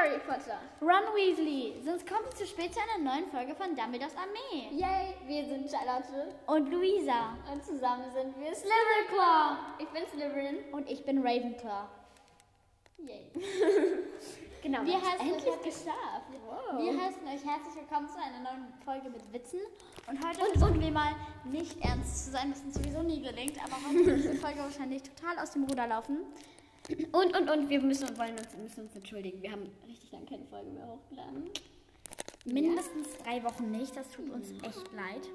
Harry Potter. Ron Weasley. Sonst kommt es zu spät zu einer neuen Folge von Dumbledores Armee. Yay, wir sind Charlotte. Und Luisa. Und zusammen sind wir Slytherin. Ich bin Slytherin. Und ich bin Ravenclaw. Yay. genau, Wir heißen endlich euch- geschafft. Wow. Wir heißen euch herzlich willkommen zu einer neuen Folge mit Witzen. Und heute versuchen wir mal nicht ernst zu sein, das ist sowieso nie gelingt, aber heute wird diese Folge wahrscheinlich total aus dem Ruder laufen. Und, und, und, wir müssen, wollen uns, müssen uns entschuldigen. Wir haben richtig lange keine Folge mehr hochgeladen. Mindestens drei Wochen nicht, das tut uns echt leid.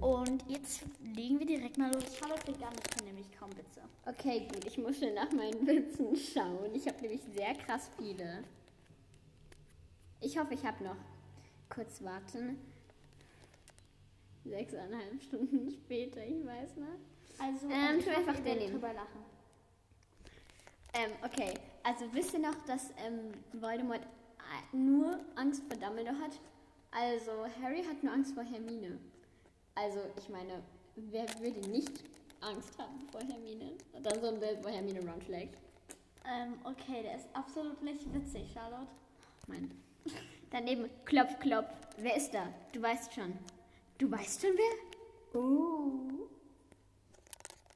Und jetzt legen wir direkt mal los. Charlotte fängt an, ich kann nämlich kaum Witze. Okay, gut, ich muss schnell nach meinen Witzen schauen. Ich habe nämlich sehr krass viele. Ich hoffe, ich habe noch. Kurz warten. Sechseinhalb Stunden später, ich weiß noch. Also, Ähm, ich tu einfach nehmen. drüber lachen. Ähm, okay, also wisst ihr noch, dass ähm, Voldemort äh, nur Angst vor Dumbledore hat? Also Harry hat nur Angst vor Hermine. Also ich meine, wer würde nicht Angst haben vor Hermine? Und dann so ein Bild, wo Hermine Ron schlägt. Ähm, okay, der ist absolut nicht witzig, Charlotte. Mein. Daneben klopf, klopf. Wer ist da? Du weißt schon. Du weißt schon wer? Uh.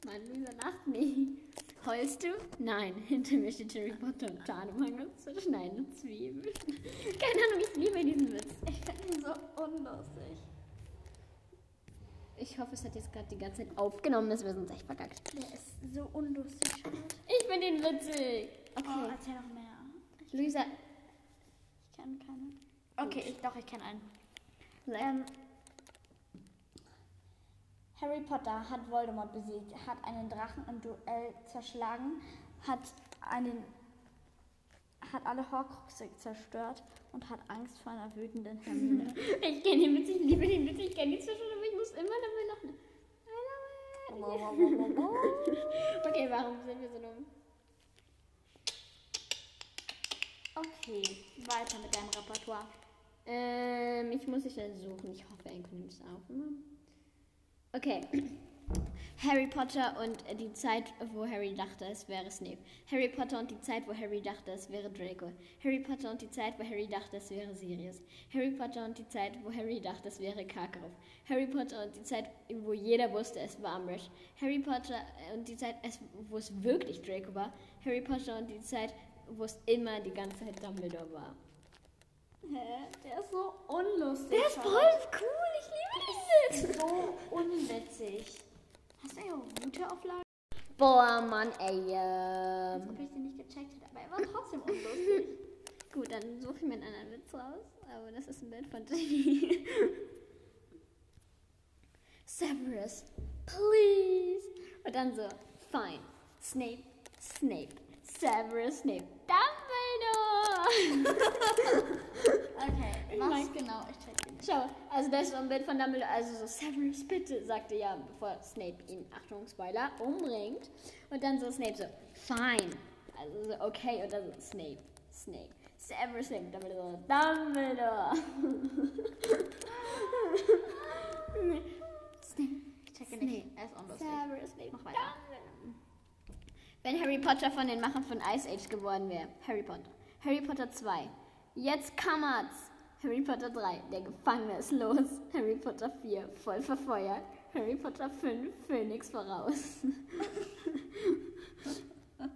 Mann, Luisa lacht nie. Heulst du? Nein, hinter mir steht Harry Potter und Tarnumhang und zerschneidende Zwiebeln. Keine Ahnung, ich liebe diesen Witz. Ich finde ihn so unlustig. Ich hoffe, es hat jetzt gerade die ganze Zeit aufgenommen, dass wir sonst echt verkackt. Der ist so unlustig. Ich finde ihn witzig. Oh, Okay, erzähl noch mehr. Luisa, Ich kenne keinen. Okay, ich, doch, ich kenne einen. Ähm, Harry Potter hat Voldemort besiegt, hat einen Drachen im Duell zerschlagen, hat einen hat alle Horcruxe zerstört und hat Angst vor einer wütenden Hermine. ich kenne den Witz, ich liebe den Witz, ich kenne die zwischen, aber ich muss immer dabei lachen. Okay, warum sind wir so dumm? okay, weiter mit deinem Repertoire. Ähm, ich muss dich dann suchen. Ich hoffe, Enko nimmt es auf. Okay. Harry Potter und die Zeit, wo Harry dachte, es wäre Snape. Harry Potter und die Zeit, wo Harry dachte, es wäre Draco. Harry Potter und die Zeit, wo Harry dachte, es wäre Sirius. Harry Potter und die Zeit, wo Harry dachte, es wäre Karkaroff. Harry Potter und die Zeit, wo jeder wusste, es war Umbridge. Harry Potter und die Zeit, wo es wirklich Draco war. Harry Potter und die Zeit, wo es immer die ganze Zeit Dumbledore war. Hä? Der ist so unlustig. Der ist voll cool, ich liebe diesen so unwitzig. Hast du ja gute Auflage? Boah, Mann, ey. Als Ähm. ob ich den nicht gecheckt hätte, aber er war trotzdem unlustig. Gut, dann suche ich mir einen anderen Witz raus. Aber das ist ein Bild von Ginny. Severus, please. Und dann so, fine. Snape, Snape. Severus, Snape. Dumbledore! Okay, Ich was mein- genau? Ich check nicht. Schau, also das ist so ein Bild von Dumbledore, also so Severus, bitte, sagte ja, bevor Snape ihn, Achtung, Spoiler, umbringt. Und dann so Snape so, fine. Also so, okay, und dann so Snape, Snape. Severus Snape, Dumbledore, Dumbledore. Snape, Ich checke nicht. Er ist unlustig. Severus Snape, Mach weiter. Dumbledore. Wenn Harry Potter von den Machern von Ice Age geworden wäre. Harry Potter. Harry Potter 2. Jetzt kammert's. Harry Potter 3. Der Gefangene ist los. Harry Potter 4. Voll verfeuert. Harry Potter 5. Phönix voraus.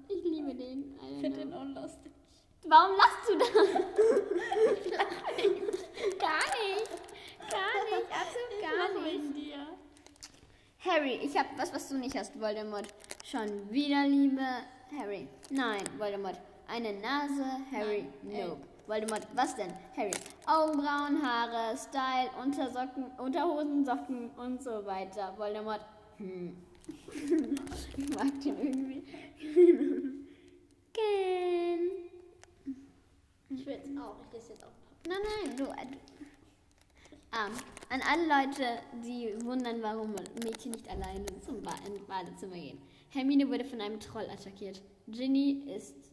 ich liebe den. Ich finde den unlustig. Warum lachst du da? Gar nicht. Gar nicht. Absolut gar nicht. dir. Harry, ich hab was, was du nicht hast, Voldemort. Schon wieder Liebe, Harry. Nein, Voldemort. Eine Nase, Harry. Nein, Nope. Voldemort, was denn? Harry. Augenbrauen, Haare, Style, Untersocken, Unterhosen, Socken und so weiter. Voldemort. Hm. ich mag den irgendwie. Ken. Ich will jetzt auch. Ich lese jetzt auch. Nein, nein, du. äh, du. Ah, an alle Leute, die wundern, warum Mädchen nicht alleine zum ba ins Badezimmer gehen. Hermine wurde von einem Troll attackiert. Ginny ist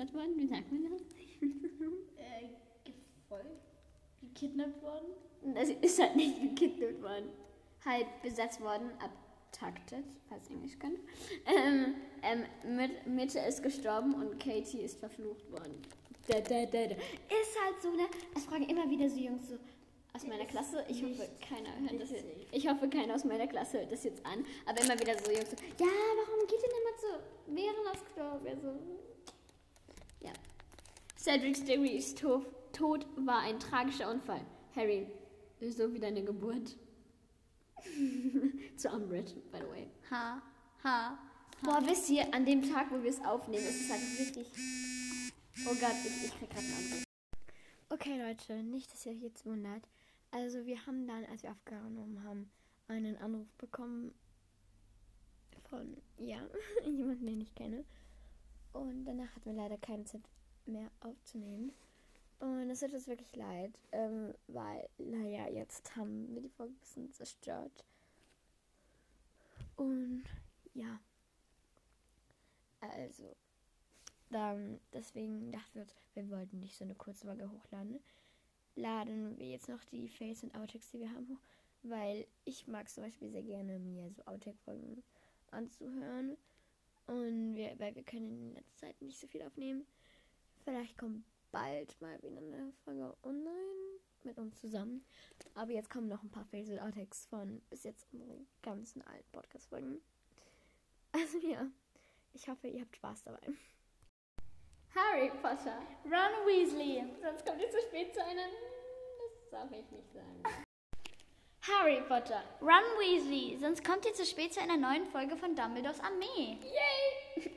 gedingstert worden. Wie sagt man das? Äh, gefolgt? Gekidnappt worden? Das ist halt nicht gekidnappt worden. Halt besetzt worden, abtaktet, falls ihr Englisch könnt. Ähm, ähm, mit, Mitte ist gestorben und Katie ist verflucht worden. Da, da, da, da. Ist halt so, ne? Es fragen immer wieder so Jungs so aus meiner Klasse. Ich hoffe, keiner hört das jetzt. Ich hoffe, keiner aus meiner Klasse hört das jetzt an. Aber immer wieder so Jungs so, ja, warum geht denn immer so während das Klo? Also. Cedric Diggory's Tod, Tod war ein tragischer Unfall. Harry, so wie deine Geburt. Zu Umbridge, by the way. Ha, ha. Boah, wisst ihr, an dem Tag, wo wir es aufnehmen, ist es halt wirklich. Oh Gott, ich, ich krieg gerade einen Anruf. Okay, Leute, nicht, dass ihr euch jetzt wundert. Also, wir haben dann, als wir aufgenommen haben, einen Anruf bekommen von, ja, jemanden, den ich kenne. Und danach hatten wir leider keine Zeit mehr aufzunehmen. Und es tut uns wirklich leid, ähm, weil, naja, jetzt haben wir die Folge ein bisschen zerstört. Und ja. Also, dann, deswegen dachten wir uns, wir wollten nicht so eine kurze Folge hochladen. Laden wir jetzt noch die Fails und Outtakes, die wir haben, hoch, weil ich mag zum Beispiel sehr gerne, mir so Outtake-Folgen anzuhören. Und wir, weil wir können in letzter Zeit nicht so viel aufnehmen. Vielleicht kommt bald mal wieder eine Folge online mit uns zusammen. Aber jetzt kommen noch ein paar und Outtakes von bis jetzt unseren ganzen alten Podcast-Folgen. Also ja, ich hoffe, ihr habt Spaß dabei. Harry Potter. Ron Weasley. Sonst kommt ihr zu spät zu einer. Das darf ich nicht sagen. Harry Potter. Ron Weasley. Sonst kommt ihr zu spät zu einer neuen Folge von Dumbledores Armee. Yay!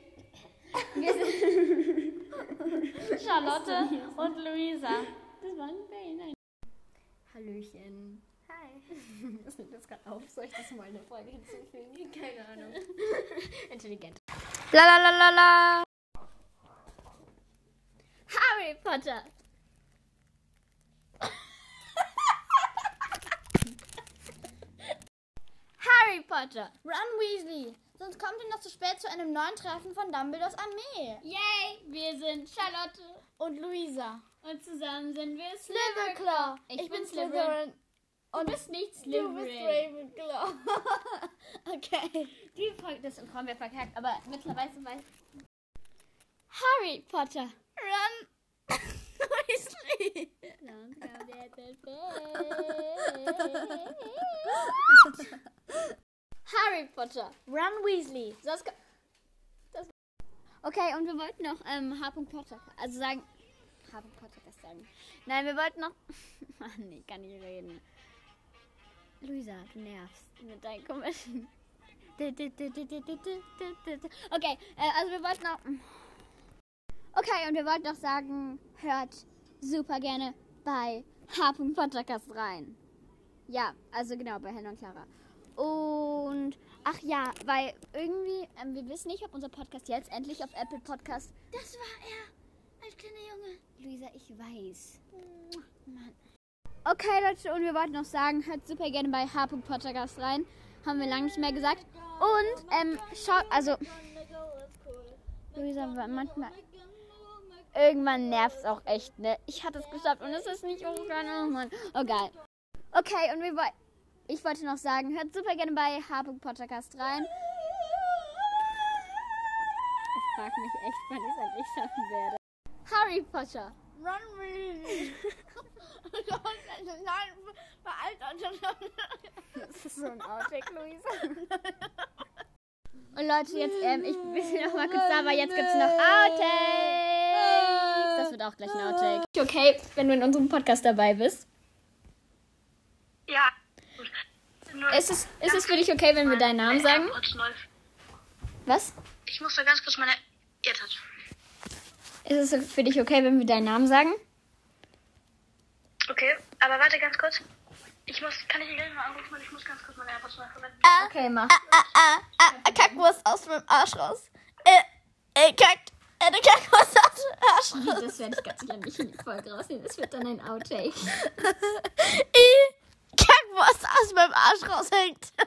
Wir sind. Charlotte und Luisa. Das war ein Fail, nein. Hallöchen. Hi. Das nimmt jetzt gerade auf. Soll ich das mal eine Folge hinzufügen? Keine Ahnung. Intelligent. La la la la la. Harry Potter. Harry Potter. Ron Weasley. Sonst kommt ihr noch zu spät zu einem neuen Treffen von Dumbledores Armee. Yay! Wir sind Charlotte. Und Luisa. Und zusammen sind wir Ravenclaw. Ich bin Slytherin. Du bist nicht Du bist Slytherin. Ravenclaw. okay. Die Folge, das haben wir verkackt, aber mittlerweile weiß Harry Potter. Ron Weasley. Harry Potter. Ron Weasley. Das, das okay, und wir wollten noch ähm, H. Potter, also sagen, H. Potter das. Nein, wir wollten noch, Mann, nee, kann nicht reden. Luisa, du nervst mit deinen komischen. Okay, äh, also wir wollten noch. Okay, und wir wollten noch sagen, hört super gerne bei H. Podcast rein. Ja, also genau, bei Helen und Clara. Und ach ja, weil irgendwie, ähm, wir wissen nicht, ob unser Podcast jetzt endlich auf Apple Podcast. Das war er. Als kleiner Junge. Luisa, ich weiß. Mann. Okay, Leute, und wir wollten noch sagen, hört super gerne bei H. Podcast rein. Haben wir lange nicht mehr gesagt. Und, ähm, schaut, also, Luisa, manchmal, irgendwann nervt es auch echt, ne? Ich hatte es geschafft und es ist nicht hochgegangen. Oh Mann. Oh, geil. Okay, und wir wollten, ich wollte noch sagen, hört super gerne bei H. Podcast rein. Ich frage mich echt, wann ich es endlich schaffen werde. Harry Potter. Ron Weasley. Nein, veraltet. Das ist so ein Outtake, Luisa. Und Leute, jetzt, ähm, ich bin noch mal kurz da, aber jetzt gibt's noch Outtakes. Das wird auch gleich ein Outtake. Okay, wenn du in unserem Podcast dabei bist. Ja, Ist es, ist es für dich okay, wenn wir deinen Namen sagen? Was? Ich muss da ganz kurz meine AirTouch. Ist es für dich okay, wenn wir deinen Namen sagen? Okay, aber warte ganz kurz. Ich muss, kann ich dich gleich mal anrufen, weil ich muss ganz kurz meine AirPods neu verwenden. Okay, mach. Ah, ah, Kackwurst aus meinem Arsch raus. Äh, äh, Kack. Äh, der Kackwurst aus dem Arsch raus. Das werde ich ganz gerne nicht in die Folge rausnehmen. Das wird dann ein Outtake. I, Kackwurst aus meinem Arsch raushängt.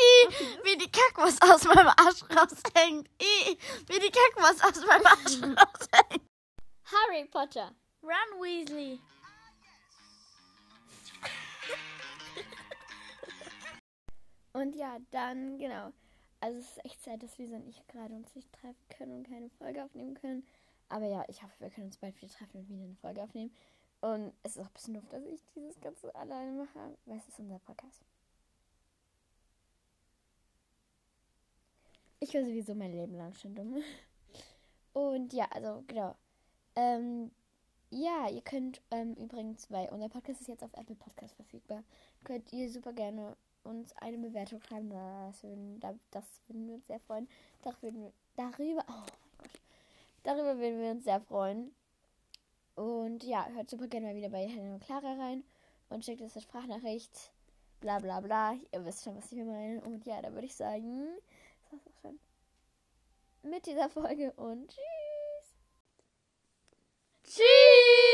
I, wie die Kackwurst aus meinem Arsch raushängt. I, wie die Kackwurst aus meinem Arsch raushängt. Harry Potter. Ron Weasley. Und ja, dann, genau. Also es ist echt Zeit, dass Lisa und ich gerade uns nicht treffen können und keine Folge aufnehmen können. aber ja, ich hoffe, wir können uns bald wieder treffen und wieder eine Folge aufnehmen. Und es ist auch ein bisschen doof, dass ich dieses Ganze alleine mache, weil es ist unser Podcast. Ich war sowieso mein Leben lang schon dumm. Und ja, also genau. Ähm, ja, ihr könnt ähm, übrigens, weil unser Podcast ist jetzt auf Apple Podcast verfügbar, könnt ihr super gerne uns eine Bewertung schreiben. Das würden, das würden wir uns sehr freuen. Darüber, würden wir, darüber, oh mein Gott, darüber würden wir uns sehr freuen. Und ja, hört super gerne mal wieder bei Helena und Clara rein und schickt uns eine Sprachnachricht. Bla bla bla. Ihr wisst schon, was ich meine. Und ja, da würde ich sagen, war's auch schon mit dieser Folge und tschüss. Tschüss!